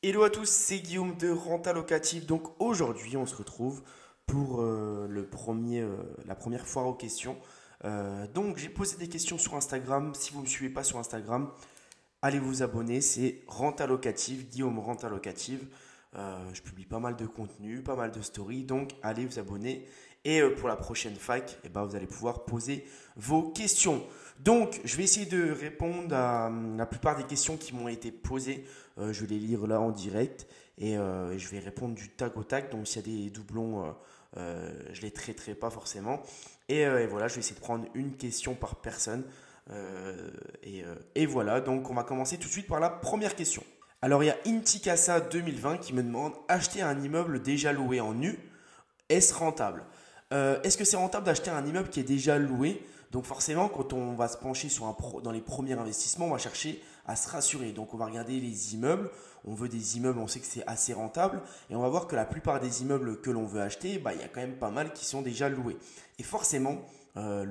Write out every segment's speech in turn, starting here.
Hello à tous, c'est Guillaume de Renta Locative. Donc aujourd'hui, on se retrouve pour euh, euh, la première foire aux questions. Euh, donc j'ai posé des questions sur Instagram. Si vous ne me suivez pas sur Instagram, allez vous abonner. C'est Renta Locative, Guillaume Renta Locative. je publie pas mal de contenu, pas mal de stories. Donc allez vous abonner. Et pour la prochaine fac, eh ben, vous allez pouvoir poser vos questions. Donc, je vais essayer de répondre à hum, la plupart des questions qui m'ont été posées. Euh, je vais les lire là en direct et euh, je vais répondre du tac au tac. Donc, s'il y a des doublons, euh, je les traiterai pas forcément. Et, voilà, je vais essayer de prendre une question par personne. Et, et, voilà, donc on va commencer tout de suite par la première question. Alors, il y a Intikasa 2020 qui me demande acheter un immeuble déjà loué en nu, est-ce rentable? Est-ce que c'est rentable d'acheter un immeuble qui est déjà loué? Donc forcément, quand on va se pencher sur dans les premiers investissements, on va chercher à se rassurer. Donc on va regarder les immeubles. On veut des immeubles, on sait que c'est assez rentable. Et on va voir que la plupart des immeubles que l'on veut acheter, bah, il y a quand même pas mal qui sont déjà loués. Et forcément, euh,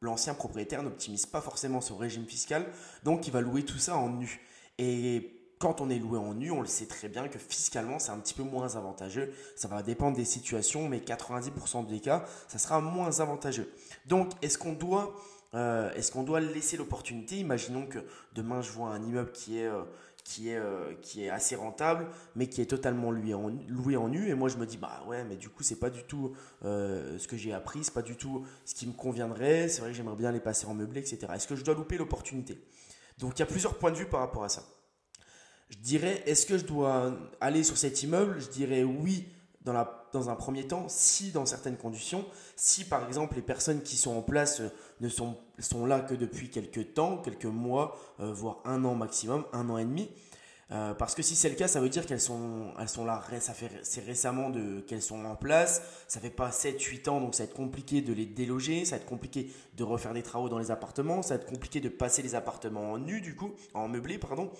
l'ancien propriétaire n'optimise pas forcément son régime fiscal. Donc il va louer tout ça en nu. Et quand on est loué en nu, on le sait très bien que fiscalement, c'est un petit peu moins avantageux. Ça va dépendre des situations, mais 90% des cas, ça sera moins avantageux. Donc, est-ce qu'on doit, euh, est-ce qu'on doit laisser l'opportunité? Imaginons que demain, je vois un immeuble qui est, euh, qui est, euh, qui est assez rentable, mais qui est totalement loué en, loué en nu. Et moi, je me dis, bah ouais, mais du coup, c'est pas du tout ce que j'ai appris, c'est pas du tout ce qui me conviendrait. C'est vrai que j'aimerais bien les passer en meublé, etc. Est-ce que je dois louper l'opportunité? Donc, il y a plusieurs points de vue par rapport à ça. Je dirais, est-ce que je dois aller sur cet immeuble? Je dirais oui dans, un premier temps, si dans certaines conditions, si par exemple les personnes qui sont en place euh, ne sont, sont là que depuis quelques temps, quelques mois, euh, voire un an maximum, un an et demi. Euh, parce que si c'est le cas, ça veut dire qu'elles sont, elles sont là, ça fait, c'est récemment de, qu'elles sont en place, ça fait pas 7-8 ans, donc ça va être compliqué de les déloger, ça va être compliqué de refaire des travaux dans les appartements, ça va être compliqué de passer les appartements en nu du coup, en meublé pardon.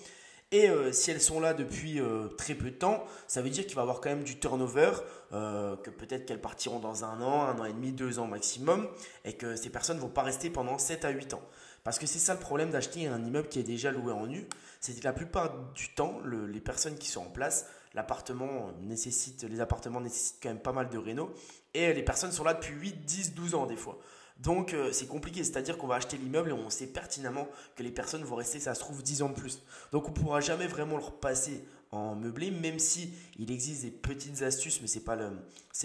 Et euh, si elles sont là depuis euh, très peu de temps, ça veut dire qu'il va y avoir quand même du turnover, euh, que peut-être qu'elles partiront dans un an, un an et demi, deux ans maximum, et que ces personnes ne vont pas rester pendant 7 à 8 ans. Parce que c'est ça le problème d'acheter un immeuble qui est déjà loué en nu, c'est que la plupart du temps, les personnes qui sont en place, l'appartement nécessite, les appartements nécessitent quand même pas mal de réno, et les personnes sont là depuis 8, 10, 12 ans des fois. Donc euh, c'est compliqué, c'est-à-dire qu'on va acheter l'immeuble et on sait pertinemment que les personnes vont rester, ça se trouve, 10 ans de plus. Donc on ne pourra jamais vraiment le repasser en meublé, même si il existe des petites astuces, mais ce n'est pas, le,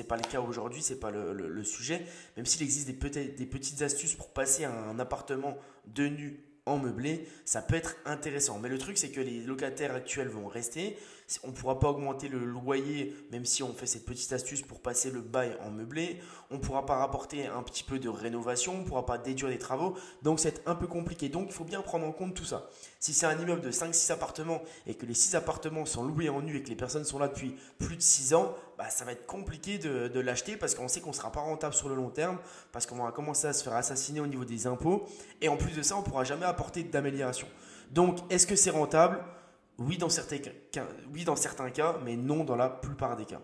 pas le cas aujourd'hui, ce n'est pas le, sujet, même s'il existe des, des petites astuces pour passer un appartement de nu en meublé, ça peut être intéressant. Mais le truc, c'est que les locataires actuels vont rester. On ne pourra pas augmenter le loyer, même si on fait cette petite astuce pour passer le bail en meublé. On ne pourra pas rapporter un petit peu de rénovation, on ne pourra pas déduire des travaux. Donc, c'est un peu compliqué. Donc, il faut bien prendre en compte tout ça. Si c'est un immeuble de 5-6 appartements et que les 6 appartements sont loués en nu et que les personnes sont là depuis plus de 6 ans, bah, ça va être compliqué de, l'acheter parce qu'on sait qu'on ne sera pas rentable sur le long terme, parce qu'on va commencer à se faire assassiner au niveau des impôts. Et en plus de ça, on ne pourra jamais apporter d'amélioration. Donc, est-ce que c'est rentable? Oui dans, certains cas, dans certains cas, mais non dans la plupart des cas.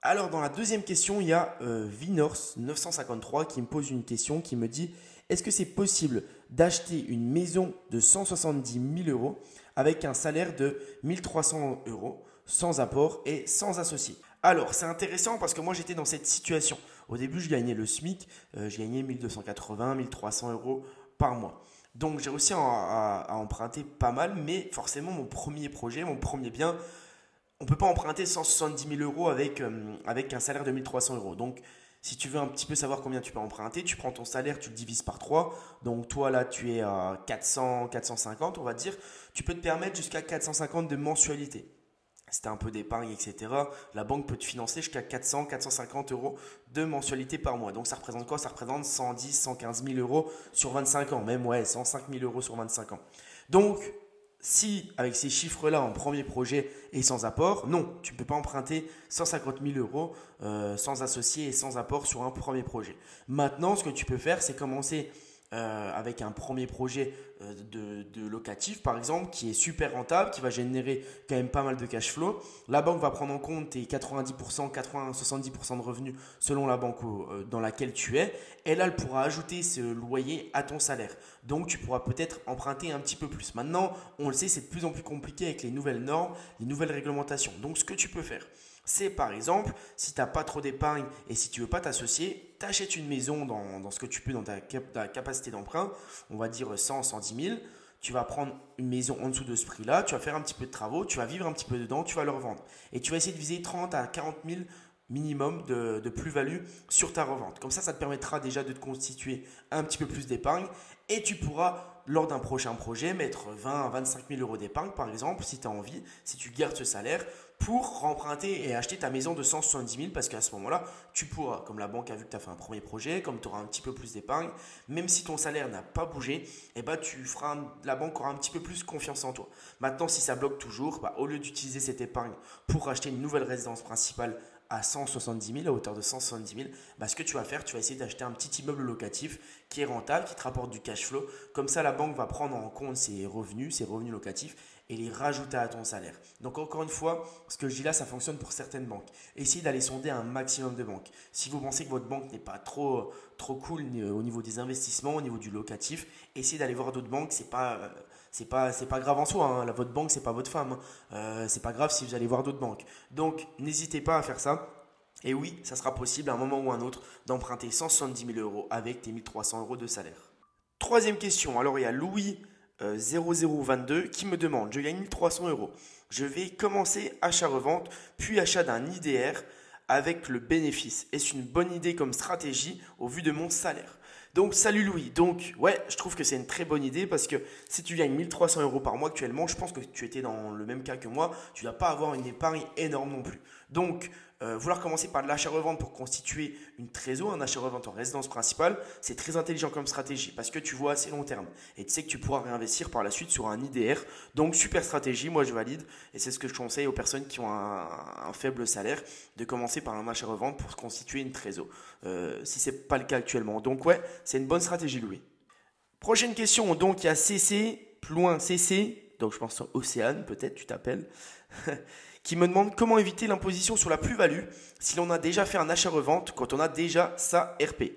Alors, dans la deuxième question, il y a euh, Vinors953 qui me pose une question qui me dit est-ce que c'est possible d'acheter une maison de 170 000 euros avec un salaire de 1300 euros sans apport et sans associé? Alors, c'est intéressant parce que moi j'étais dans cette situation. Au début, je gagnais le SMIC, euh, je gagnais 1280, 1300 euros par mois. Donc j'ai réussi à, emprunter pas mal, mais forcément mon premier projet, mon premier bien, on ne peut pas emprunter 170 000 euros avec, euh, avec un salaire de 1300 euros. Donc si tu veux un petit peu savoir combien tu peux emprunter, tu prends ton salaire, tu le divises par 3. Donc toi là, tu es à 400, 450, on va dire. Tu peux te permettre jusqu'à 450 de mensualité. Si tu un peu d'épargne, etc., la banque peut te financer jusqu'à 400, 450 euros de mensualité par mois. Donc ça représente quoi? Ça représente 110, 115 000 euros sur 25 ans. Même ouais, 105 000 euros sur 25 ans. Donc si avec ces chiffres-là en premier projet et sans apport, non, tu ne peux pas emprunter 150 000 euros euh, sans associé et sans apport sur un premier projet. Maintenant, ce que tu peux faire, c'est commencer euh, avec un premier projet de, de, locatif, par exemple, qui est super rentable, qui va générer quand même pas mal de cash flow. La banque va prendre en compte tes 90%, 80-70% de revenus selon la banque euh, dans laquelle tu es. Et là, elle pourra ajouter ce loyer à ton salaire. Donc, tu pourras peut-être emprunter un petit peu plus. Maintenant, on le sait, c'est de plus en plus compliqué avec les nouvelles normes, les nouvelles réglementations. Donc, ce que tu peux faire, c'est par exemple, si tu n'as pas trop d'épargne et si tu veux pas t'associer, tu achètes une maison dans, ce que tu peux, dans ta, capacité d'emprunt, on va dire 100, 110 000. Tu vas prendre une maison en dessous de ce prix-là, tu vas faire un petit peu de travaux, tu vas vivre un petit peu dedans, tu vas le revendre. Et tu vas essayer de viser 30 à 40 000 minimum de, de plus-value sur ta revente. Comme ça, ça te permettra déjà de te constituer un petit peu plus d'épargne et tu pourras lors d'un prochain projet, mettre 20 à 25 000 euros d'épargne, par exemple, si tu as envie, si tu gardes ce salaire, pour remprunter et acheter ta maison de 170 000, parce qu'à ce moment-là, tu pourras, comme la banque a vu que tu as fait un premier projet, comme tu auras un petit peu plus d'épargne, même si ton salaire n'a pas bougé, eh ben, tu la banque aura un petit peu plus confiance en toi. Maintenant, si ça bloque toujours, bah, au lieu d'utiliser cette épargne pour acheter une nouvelle résidence principale à 170 000, à hauteur de 170 000, bah, ce que tu vas faire, tu vas essayer d'acheter un petit immeuble locatif qui est rentable, qui te rapporte du cash flow. Comme ça, la banque va prendre en compte ses revenus, ses revenus locatifs et les rajouter à ton salaire. Donc encore une fois, ce que je dis là, ça fonctionne pour certaines banques. Essayez d'aller sonder un maximum de banques. Si vous pensez que votre banque n'est pas trop, trop cool au niveau des investissements, au niveau du locatif, essayez d'aller voir d'autres banques. C'est pas c'est pas pas grave en soi. Hein. votre banque c'est pas votre femme. Hein. Euh, c'est pas grave si vous allez voir d'autres banques. Donc n'hésitez pas à faire ça. Et oui, ça sera possible à un moment ou un autre d'emprunter 170 000 euros avec tes 1300 euros de salaire. Troisième question. Alors il y a Louis 0022 euh, qui me demande, je gagne 1300 euros. Je vais commencer achat-revente, puis achat d'un IDR avec le bénéfice. Est-ce une bonne idée comme stratégie au vu de mon salaire? Donc, salut Louis. Donc, ouais, je trouve que c'est une très bonne idée parce que si tu gagnes 1300 euros par mois actuellement, je pense que tu étais dans le même cas que moi, tu vas pas avoir une épargne énorme non plus. Donc, euh, vouloir commencer par de l'achat-revente pour constituer une trésor, un achat-revente en résidence principale, c'est très intelligent comme stratégie parce que tu vois assez long terme et tu sais que tu pourras réinvestir par la suite sur un IDR. Donc super stratégie, moi je valide et c'est ce que je conseille aux personnes qui ont un, faible salaire de commencer par un achat-revente pour constituer une trésor. Euh, si c'est pas le cas actuellement. Donc ouais, c'est une bonne stratégie Louis. Prochaine question, donc il y a CC, plus loin CC, donc je pense Océane peut-être tu t'appelles. qui me demande comment éviter l'imposition sur la plus-value si l'on a déjà fait un achat-revente quand on a déjà sa RP.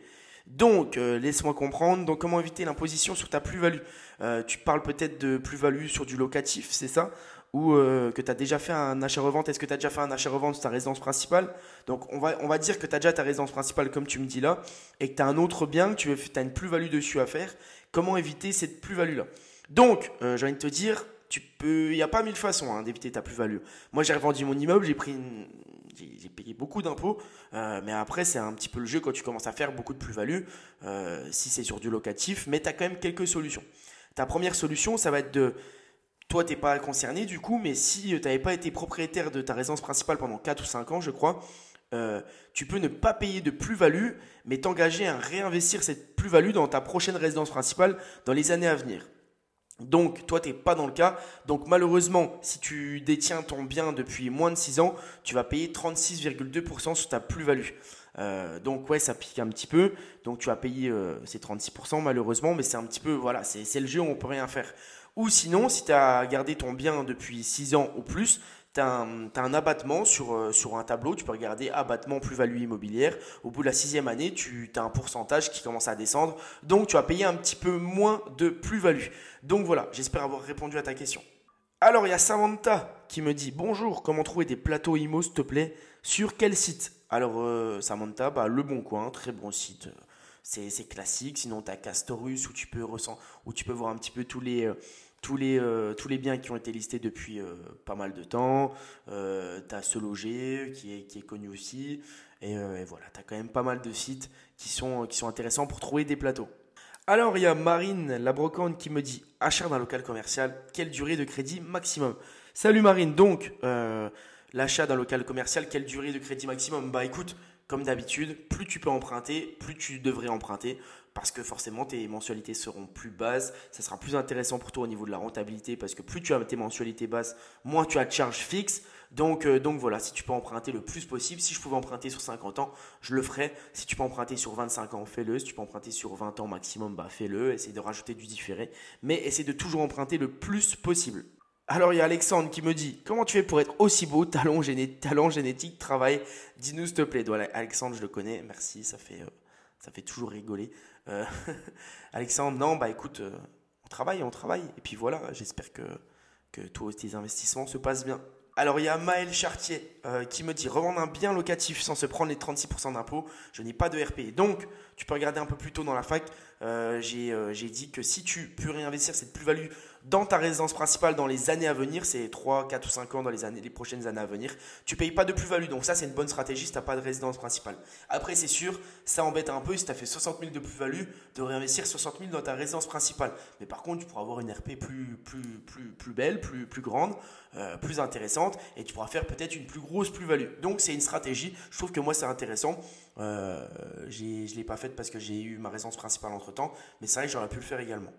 Donc, euh, laisse-moi comprendre. Donc, comment éviter l'imposition sur ta plus-value? Euh, Tu parles peut-être de plus-value sur du locatif, c'est ça? Ou euh, que tu as déjà fait un achat-revente Est-ce que tu as déjà fait un achat-revente sur ta résidence principale? Donc, on va, on va dire que tu as déjà ta résidence principale, comme tu me dis là, et que tu as un autre bien, que tu as une plus-value dessus à faire. Comment éviter cette plus-value-là? Donc, j'ai envie de te dire, tu peux, il n'y a pas mille façons hein, d'éviter ta plus-value. Moi, j'ai revendu mon immeuble, j'ai payé beaucoup d'impôts, euh, mais après, c'est un petit peu le jeu quand tu commences à faire beaucoup de plus-value, euh, si c'est sur du locatif, mais tu as quand même quelques solutions. Ta première solution, ça va être de, toi, tu n'es pas concerné du coup, mais si tu n'avais pas été propriétaire de ta résidence principale pendant 4 ou 5 ans, je crois, euh, tu peux ne pas payer de plus-value, mais t'engager à réinvestir cette plus-value dans ta prochaine résidence principale dans les années à venir. Donc, toi, tu n'es pas dans le cas. Donc, malheureusement, si tu détiens ton bien depuis moins de 6 ans, tu vas payer 36,2% sur ta plus-value. Euh, donc, ouais, ça pique un petit peu. Donc, tu vas payer euh, ces 36%, malheureusement, mais c'est un petit peu, voilà, c'est le jeu, on peut rien faire. Ou sinon, si tu as gardé ton bien depuis 6 ans ou plus, tu as, un abattement sur, euh, sur un tableau, tu peux regarder abattement plus-value immobilière. Au bout de la sixième année, tu as un pourcentage qui commence à descendre. Donc tu vas payer un petit peu moins de plus-value. Donc voilà, j'espère avoir répondu à ta question. Alors il y a Samantha qui me dit Bonjour, comment trouver des plateaux IMO s'il te plaît? Sur quel site? Alors euh, Samantha, bah, Le Bon Coin, très bon site. C'est classique. Sinon, tu as Castorus où tu, peux où tu peux voir un petit peu tous les, euh, tous les, euh, tous les biens qui ont été listés depuis euh, pas mal de temps. Euh, tu as Se Loger qui est, qui est connu aussi. Et, voilà, tu as quand même pas mal de sites qui sont, qui sont intéressants pour trouver des plateaux. Alors, il y a Marine, la brocante, qui me dit achat d'un local commercial, quelle durée de crédit maximum? Salut Marine, donc l'achat d'un local commercial, quelle durée de crédit maximum? Bah écoute, comme d'habitude, plus tu peux emprunter, plus tu devrais emprunter parce que forcément tes mensualités seront plus basses, ça sera plus intéressant pour toi au niveau de la rentabilité parce que plus tu as tes mensualités basses, moins tu as de charges fixes. Donc, euh, donc voilà, si tu peux emprunter le plus possible, si je pouvais emprunter sur 50 ans, je le ferais. Si tu peux emprunter sur 25 ans, fais-le. Si tu peux emprunter sur 20 ans maximum, bah fais-le. Essaye de rajouter du différé. Mais essaie de toujours emprunter le plus possible. Alors il y a Alexandre qui me dit Comment tu fais pour être aussi beau Talent, talent génétique, travail? Dis-nous s'il te plaît. Alexandre, je le connais. Merci, ça fait, euh, ça fait toujours rigoler. Euh, Alexandre, non, bah écoute, on travaille, on travaille. Et puis voilà, j'espère que, que toi, tes investissements se passent bien. Alors il y a Maël Chartier euh, qui me dit revendre un bien locatif sans se prendre les 36% d'impôts, je n'ai pas de RP. Donc tu peux regarder un peu plus tôt dans la fac, euh, euh, j'ai dit que si tu peux réinvestir cette plus-value dans ta résidence principale dans les années à venir, c'est 3, 4 ou 5 ans dans les, années, les prochaines années à venir, tu payes pas de plus-value. Donc ça, c'est une bonne stratégie si tu n'as pas de résidence principale. Après, c'est sûr, ça embête un peu si tu as fait 60 000 de plus-value, de réinvestir 60 000 dans ta résidence principale. Mais par contre, tu pourras avoir une RP plus, plus, plus, plus belle, plus, plus grande, euh, plus intéressante, et tu pourras faire peut-être une plus grosse plus-value. Donc c'est une stratégie. Je trouve que moi, c'est intéressant. Euh, je ne l'ai pas faite parce que j'ai eu ma résidence principale entre-temps, mais c'est vrai que j'aurais pu le faire également.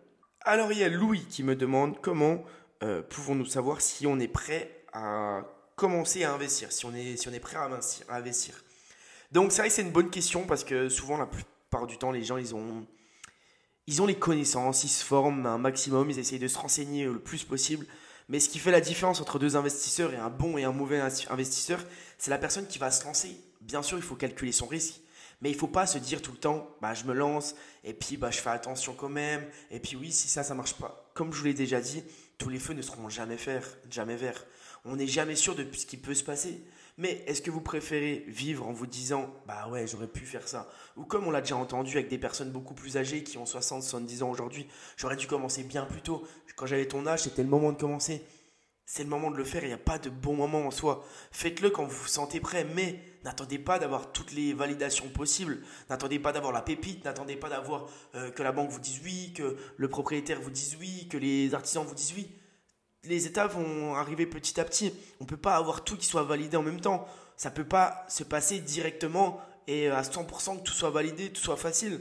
Alors il y a Louis qui me demande comment euh, pouvons-nous savoir si on est prêt à commencer à investir, si on est, si on est prêt à investir. Donc c'est vrai que c'est une bonne question parce que souvent la plupart du temps les gens ont, ils ont les connaissances, ils se forment un maximum, ils essayent de se renseigner le plus possible. Mais ce qui fait la différence entre deux investisseurs et un bon et un mauvais investisseur, c'est la personne qui va se lancer. Bien sûr, il faut calculer son risque. Mais il faut pas se dire tout le temps, bah, je me lance, et puis bah, je fais attention quand même, et puis oui, si ça, ça marche pas. Comme je vous l'ai déjà dit, tous les feux ne seront jamais, faire, jamais verts. On n'est jamais sûr de ce qui peut se passer. Mais est-ce que vous préférez vivre en vous disant, bah ouais, j'aurais pu faire ça? Ou comme on l'a déjà entendu avec des personnes beaucoup plus âgées qui ont 60, 70 ans aujourd'hui, j'aurais dû commencer bien plus tôt. Quand j'avais ton âge, c'était le moment de commencer c'est le moment de le faire, il n'y a pas de bon moment en soi. Faites-le quand vous vous sentez prêt, mais n'attendez pas d'avoir toutes les validations possibles. N'attendez pas d'avoir la pépite, n'attendez pas d'avoir euh, que la banque vous dise oui, que le propriétaire vous dise oui, que les artisans vous disent oui. Les étapes vont arriver petit à petit. On ne peut pas avoir tout qui soit validé en même temps. Ça ne peut pas se passer directement et à 100% que tout soit validé, tout soit facile.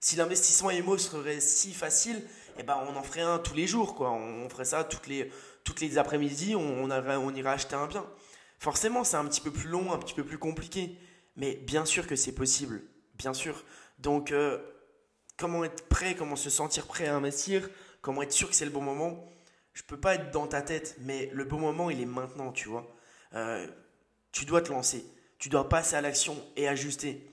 Si l'investissement IMO serait si facile, eh ben on en ferait un tous les jours, quoi. On ferait ça toutes les toutes les après-midi, on, on, ira acheter un bien. Forcément, c'est un petit peu plus long, un petit peu plus compliqué. Mais bien sûr que c'est possible. Bien sûr. Donc, euh, comment être prêt, comment se sentir prêt à investir, comment être sûr que c'est le bon moment. Je peux pas être dans ta tête, mais le bon moment, il est maintenant, tu vois. Euh, tu dois te lancer. Tu dois passer à l'action et ajuster.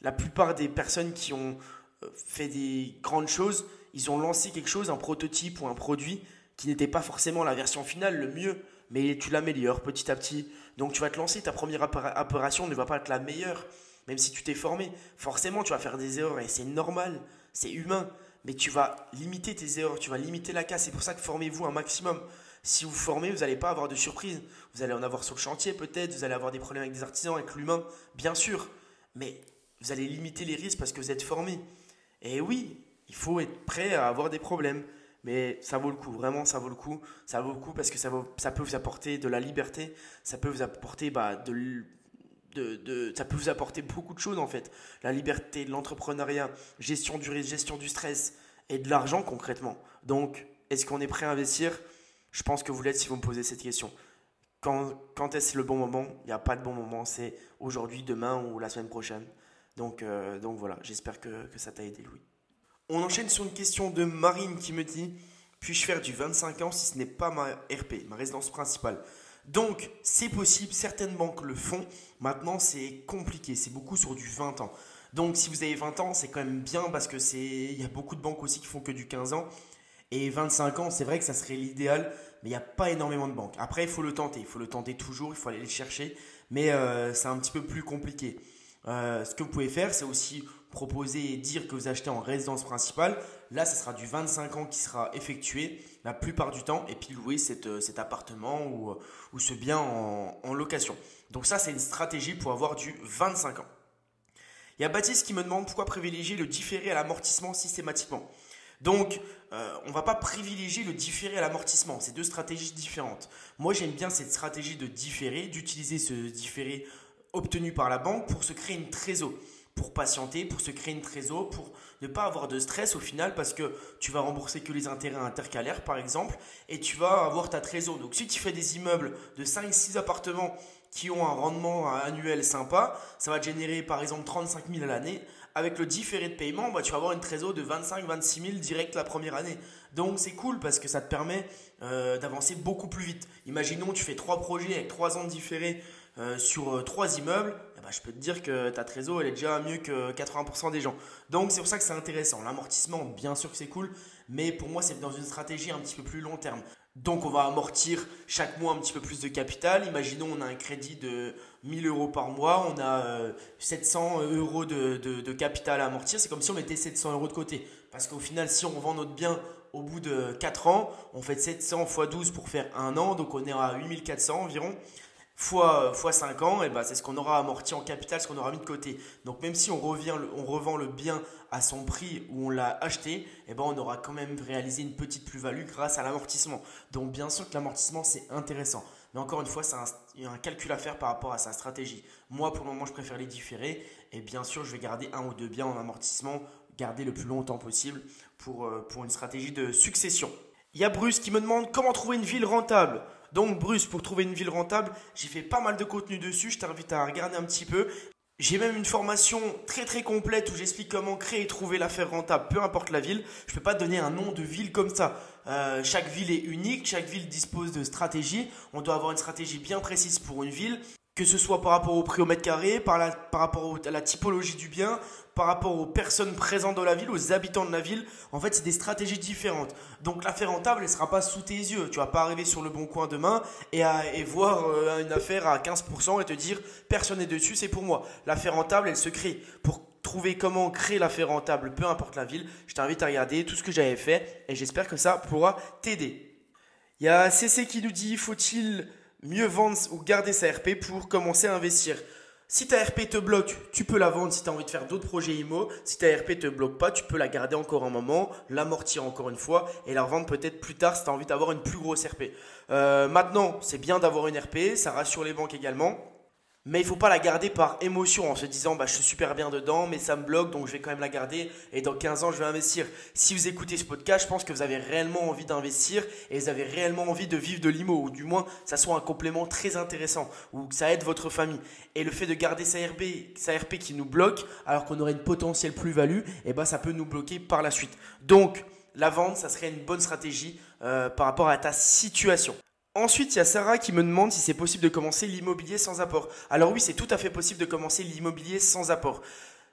La plupart des personnes qui ont euh, fait des grandes choses, ils ont lancé quelque chose, un prototype ou un produit, qui n'était pas forcément la version finale, le mieux, mais tu l'améliores petit à petit. Donc tu vas te lancer, ta première opération ne va pas être la meilleure, même si tu t'es formé. Forcément, tu vas faire des erreurs et c'est normal, c'est humain, mais tu vas limiter tes erreurs, tu vas limiter la casse. C'est pour ça que formez-vous un maximum. Si vous formez, vous n'allez pas avoir de surprise. Vous allez en avoir sur le chantier peut-être, vous allez avoir des problèmes avec des artisans, avec l'humain, bien sûr. Mais vous allez limiter les risques parce que vous êtes formé. Et oui, il faut être prêt à avoir des problèmes mais ça vaut le coup, vraiment ça vaut le coup. Ça vaut le coup parce que ça, peut vous apporter de la liberté, ça peut vous apporter bah, de, de, ça peut vous apporter beaucoup de choses en fait. La liberté, l'entrepreneuriat, gestion du gestion du stress et de l'argent concrètement. Donc, est-ce qu'on est prêt à investir? Je pense que vous l'êtes si vous me posez cette question. Quand, quand est-ce le bon moment? Il n'y a pas de bon moment, c'est aujourd'hui, demain ou la semaine prochaine. Donc, euh, donc voilà, j'espère que, que ça t'a aidé Louis. On enchaîne sur une question de Marine qui me dit Puis-je faire du 25 ans si ce n'est pas ma RP, ma résidence principale? Donc, c'est possible, certaines banques le font. Maintenant, c'est compliqué, c'est beaucoup sur du 20 ans. Donc, si vous avez 20 ans, c'est quand même bien parce que c'est il y a beaucoup de banques aussi qui font que du 15 ans. Et 25 ans, c'est vrai que ça serait l'idéal, mais il n'y a pas énormément de banques. Après, il faut le tenter, il faut le tenter toujours, il faut aller les chercher, mais euh, c'est un petit peu plus compliqué. Euh, ce que vous pouvez faire, c'est aussi proposer et dire que vous achetez en résidence principale. Là, ce sera du 25 ans qui sera effectué la plupart du temps et puis louer euh, cet appartement ou, euh, ou ce bien en, location. Donc ça, c'est une stratégie pour avoir du 25 ans. Il y a Baptiste qui me demande pourquoi privilégier le différé à l'amortissement systématiquement. Donc, euh, on ne va pas privilégier le différé à l'amortissement. C'est deux stratégies différentes. Moi, j'aime bien cette stratégie de différé, d'utiliser ce différé obtenu par la banque pour se créer une trésor pour patienter, pour se créer une trésor, pour ne pas avoir de stress au final parce que tu vas rembourser que les intérêts intercalaires par exemple et tu vas avoir ta trésor. Donc si tu fais des immeubles de 5-6 appartements qui ont un rendement annuel sympa, ça va générer par exemple 35 000 à l'année. Avec le différé de paiement, bah, tu vas avoir une trésor de 25-26 000 direct la première année. Donc c'est cool parce que ça te permet euh, d'avancer beaucoup plus vite. Imaginons tu fais trois projets avec trois ans de différé euh, sur euh, trois immeubles, ben, je peux te dire que ta trésor elle est déjà mieux que 80% des gens. Donc c'est pour ça que c'est intéressant. L'amortissement, bien sûr que c'est cool, mais pour moi c'est dans une stratégie un petit peu plus long terme. Donc on va amortir chaque mois un petit peu plus de capital. Imaginons on a un crédit de 1000 euros par mois, on a 700 euh, euros de, capital à amortir. C'est comme si on mettait 700 euros de côté. Parce qu'au final, si on vend notre bien au bout de 4 ans, on fait 700 x 12 pour faire un an, donc on est à 8400 environ fois, fois 5 ans, et ben c'est ce qu'on aura amorti en capital, ce qu'on aura mis de côté. Donc même si on, revend le bien à son prix où on l'a acheté, et ben on aura quand même réalisé une petite plus-value grâce à l'amortissement. Donc bien sûr que l'amortissement c'est intéressant. Mais encore une fois, il y a un calcul à faire par rapport à sa stratégie. Moi, pour le moment, je préfère les différer. Et bien sûr, je vais garder un ou deux biens en amortissement, garder le plus longtemps possible pour, euh, pour une stratégie de succession. Il y a Bruce qui me demande comment trouver une ville rentable. Donc Bruce, pour trouver une ville rentable, j'ai fait pas mal de contenu dessus, je t'invite à regarder un petit peu. J'ai même une formation très très complète où j'explique comment créer et trouver l'affaire rentable, peu importe la ville. Je ne peux pas donner un nom de ville comme ça. Euh, chaque ville est unique, chaque ville dispose de stratégies. On doit avoir une stratégie bien précise pour une ville que ce soit par rapport au prix au mètre carré, par, rapport à la typologie du bien, par rapport aux personnes présentes dans la ville, aux habitants de la ville. En fait, c'est des stratégies différentes. Donc l'affaire rentable, elle ne sera pas sous tes yeux. Tu vas pas arriver sur le bon coin demain et, et voir euh, une affaire à 15% et te dire personne n'est dessus, c'est pour moi. L'affaire rentable, elle se crée. Pour trouver comment créer l'affaire rentable, peu importe la ville, je t'invite à regarder tout ce que j'avais fait et j'espère que ça pourra t'aider. Il y a CC qui nous dit faut-il mieux vendre ou garder sa RP pour commencer à investir. Si ta RP te bloque, tu peux la vendre si tu as envie de faire d'autres projets IMO. Si ta RP te bloque pas, tu peux la garder encore un moment, l'amortir encore une fois et la revendre peut-être plus tard si tu as envie d'avoir une plus grosse RP. Euh, maintenant, c'est bien d'avoir une RP, ça rassure les banques également. Mais il faut pas la garder par émotion en se disant bah, je suis super bien dedans, mais ça me bloque donc je vais quand même la garder et dans 15 ans je vais investir. Si vous écoutez ce podcast, je pense que vous avez réellement envie d'investir et vous avez réellement envie de vivre de l'IMO ou du moins ça soit un complément très intéressant ou que ça aide votre famille. Et le fait de garder sa RP, sa RP qui nous bloque alors qu'on aurait une potentielle plus-value, et eh ben ça peut nous bloquer par la suite. Donc la vente, ça serait une bonne stratégie euh, par rapport à ta situation. Ensuite, il y a Sarah qui me demande si c'est possible de commencer l'immobilier sans apport. Alors oui, c'est tout à fait possible de commencer l'immobilier sans apport.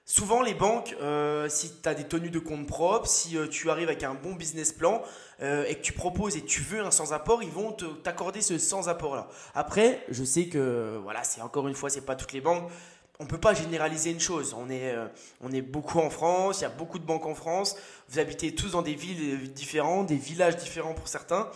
Souvent, les banques, euh, si tu as des tenues de compte propres, si euh, tu arrives avec un bon business plan euh, et que tu proposes et tu veux un sans apport, ils vont t'accorder ce sans apport là. Après, je sais que voilà, c'est encore une fois, c'est pas toutes les banques. On peut pas généraliser une chose. On est, on est beaucoup en France, il y a beaucoup de banques en France. Vous habitez tous dans des villes différentes, des villages différents pour certains.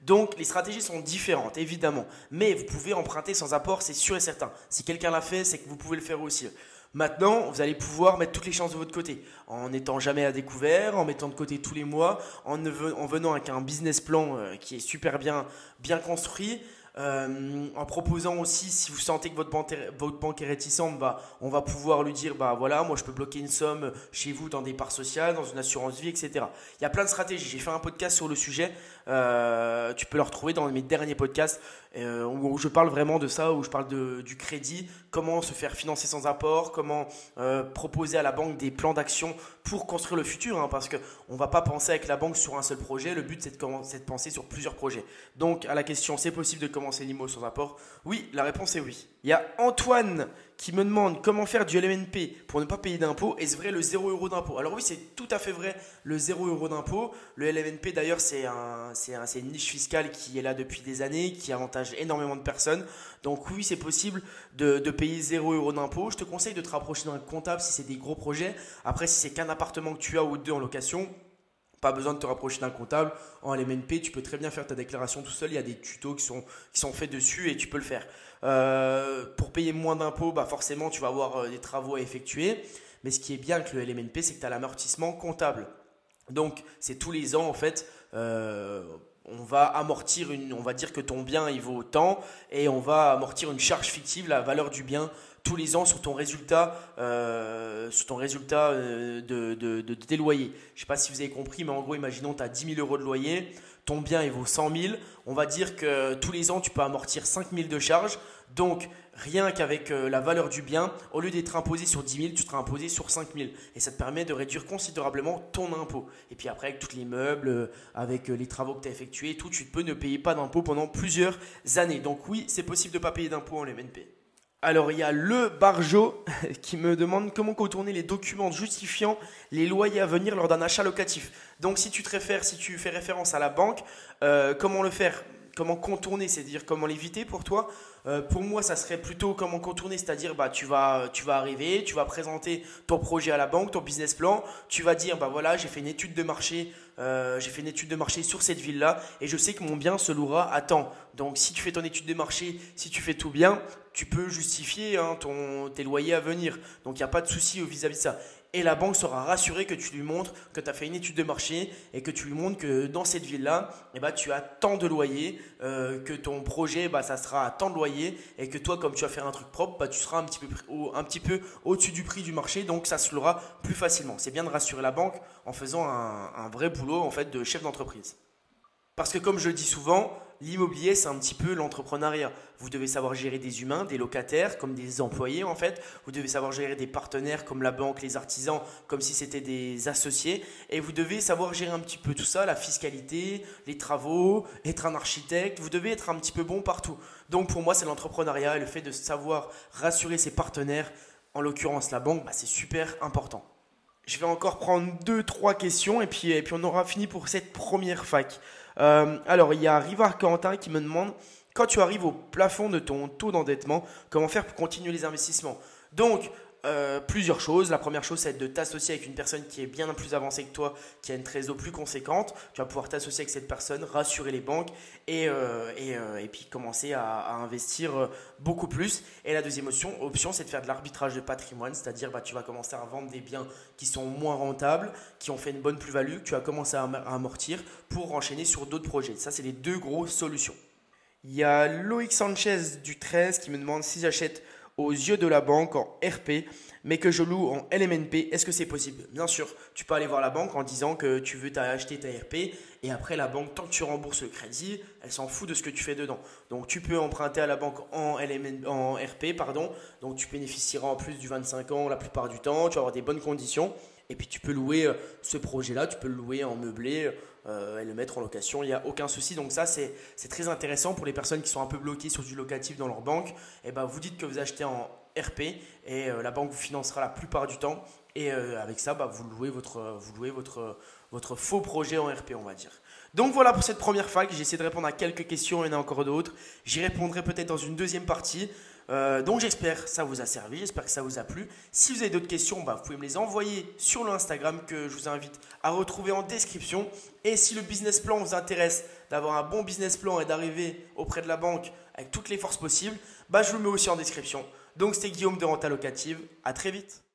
Donc les stratégies sont différentes, évidemment. Mais vous pouvez emprunter sans apport, c'est sûr et certain. Si quelqu'un l'a fait, c'est que vous pouvez le faire aussi. Maintenant, vous allez pouvoir mettre toutes les chances de votre côté, en n'étant jamais à découvert, en mettant de côté tous les mois, en, venant avec un business plan euh, qui est super bien, bien construit, euh, en proposant aussi, si vous sentez que votre banque, est réticente, bah, on va pouvoir lui dire, bah voilà, moi je peux bloquer une somme chez vous dans des parts sociales, dans une assurance vie, etc. Il y a plein de stratégies. J'ai fait un podcast sur le sujet. Euh, tu peux le retrouver dans mes derniers podcasts euh, où je parle vraiment de ça, où je parle de, du crédit, comment se faire financer sans apport, comment euh, proposer à la banque des plans d'action pour construire le futur, hein, parce qu'on ne va pas penser avec la banque sur un seul projet, le but c'est de, de, penser sur plusieurs projets. Donc à la question, c'est possible de commencer l'IMO sans apport Oui, la réponse est oui. Il y a Antoine qui me demande comment faire du LMNP pour ne pas payer d'impôts. Est-ce vrai le 0 euro d'impôt Alors oui, c'est tout à fait vrai le 0 euro d'impôt. Le LMNP d'ailleurs, c'est un, un, une niche fiscale qui est là depuis des années, qui avantage énormément de personnes. Donc oui, c'est possible de, de, payer 0 euro d'impôt. Je te conseille de te rapprocher d'un comptable si c'est des gros projets. Après, si c'est qu'un appartement que tu as ou deux en location, pas besoin de te rapprocher d'un comptable. En LMNP, tu peux très bien faire ta déclaration tout seul. Il y a des tutos qui sont, qui sont faits dessus et tu peux le faire. Euh, pour payer moins d'impôts, bah forcément, tu vas avoir euh, des travaux à effectuer. Mais ce qui est bien avec le LMNP, c'est que tu as l'amortissement comptable. Donc, c'est tous les ans, en fait, euh, on va amortir une, on va dire que ton bien il vaut autant et on va amortir une charge fictive, la valeur du bien tous les ans sur ton résultat, sur ton résultat de, de, de, tes loyers. Je ne sais pas si vous avez compris, mais en gros, imaginons tu as 10 000 euros de loyer, ton bien il vaut 100 000. On va dire que tous les ans, tu peux amortir 5 000 de charges. Donc, rien qu'avec euh, la valeur du bien, au lieu d'être imposé sur 10 000, tu seras imposé sur 5 000. Et ça te permet de réduire considérablement ton impôt. Et puis après, avec tous les meubles, euh, avec euh, les travaux que tu as effectués, tout, tu peux ne payer pas d'impôt pendant plusieurs années. Donc oui, c'est possible de ne pas payer d'impôt en MNP. Alors il y a le Barjo qui me demande comment contourner les documents justifiant les loyers à venir lors d'un achat locatif. Donc si tu te réfères, si tu fais référence à la banque, comment le faire? Comment contourner, c'est-à-dire comment l'éviter pour toi euh, pour moi, ça serait plutôt comment contourner, c'est-à-dire bah, tu, vas, tu vas arriver, tu vas présenter ton projet à la banque, ton business plan, tu vas dire bah voilà, j'ai fait une étude de marché, euh, j'ai fait une étude de marché sur cette ville-là et je sais que mon bien se louera à temps. Donc si tu fais ton étude de marché, si tu fais tout bien, tu peux justifier hein, ton, tes loyers à venir. Donc il n'y a pas de souci vis-à-vis de ça et la banque sera rassurée que tu lui montres que tu as fait une étude de marché et que tu lui montres que dans cette ville-là, eh ben, tu as tant de loyers, euh, que ton projet, bah, ça sera à tant de loyers et que toi, comme tu vas faire un truc propre, bah, tu seras un petit peu, au, un petit peu au-dessus du prix du marché, donc ça se louera plus facilement. C'est bien de rassurer la banque en faisant un, un vrai boulot en fait de chef d'entreprise. Parce que comme je le dis souvent, l'immobilier, c'est un petit peu l'entrepreneuriat. Vous devez savoir gérer des humains, des locataires, comme des employés en fait. Vous devez savoir gérer des partenaires comme la banque, les artisans, comme si c'était des associés. Et vous devez savoir gérer un petit peu tout ça, la fiscalité, les travaux, être un architecte. Vous devez être un petit peu bon partout. Donc pour moi, c'est l'entrepreneuriat et le fait de savoir rassurer ses partenaires, en l'occurrence la banque, bah, c'est super important. Je vais encore prendre deux, trois questions et puis, et puis on aura fini pour cette première fac. Euh, alors, il y a Rivard Quentin qui me demande quand tu arrives au plafond de ton taux d'endettement, comment faire pour continuer les investissements? Donc, euh, plusieurs choses. La première chose, c'est de t'associer avec une personne qui est bien plus avancée que toi, qui a une trésor plus conséquente. Tu vas pouvoir t'associer avec cette personne, rassurer les banques et, euh, euh, et, puis commencer à, investir beaucoup plus. Et la deuxième option, option c'est de faire de l'arbitrage de patrimoine, c'est-à-dire bah, tu vas commencer à vendre des biens qui sont moins rentables, qui ont fait une bonne plus-value, tu vas commencer à amortir pour enchaîner sur d'autres projets. Ça, c'est les deux grosses solutions. Il y a Loïc Sanchez du 13 qui me demande si j'achète aux yeux de la banque en RP, mais que je loue en LMNP, est-ce que c'est possible? Bien sûr, tu peux aller voir la banque en disant que tu veux acheter ta RP, et après la banque, tant que tu rembourses le crédit, elle s'en fout de ce que tu fais dedans. Donc tu peux emprunter à la banque en, en RP, pardon, donc tu bénéficieras en plus du 25 ans la plupart du temps, tu vas avoir des bonnes conditions. Et puis tu peux louer euh, ce projet-là, tu peux le louer en meublé euh, et le mettre en location, il n'y a aucun souci. Donc ça, c'est très intéressant pour les personnes qui sont un peu bloquées sur du locatif dans leur banque. Et eh ben, vous dites que vous achetez en RP et euh, la banque vous financera la plupart du temps. Et avec ça, bah, vous louez, votre, vous louez votre, votre faux projet en RP, on va dire. Donc voilà pour cette première fac. J'ai essayé de répondre à quelques questions, il y en a encore d'autres. J'y répondrai peut-être dans une deuxième partie. Euh, donc j'espère que ça vous a servi, j'espère que ça vous a plu. Si vous avez d'autres questions, bah, vous pouvez me les envoyer sur l'Instagram que je vous invite à retrouver en description. Et si le business plan vous intéresse, d'avoir un bon business plan et d'arriver auprès de la banque avec toutes les forces possibles, bah, je vous le mets aussi en description. Donc c'était Guillaume de Renta Locative. À très vite.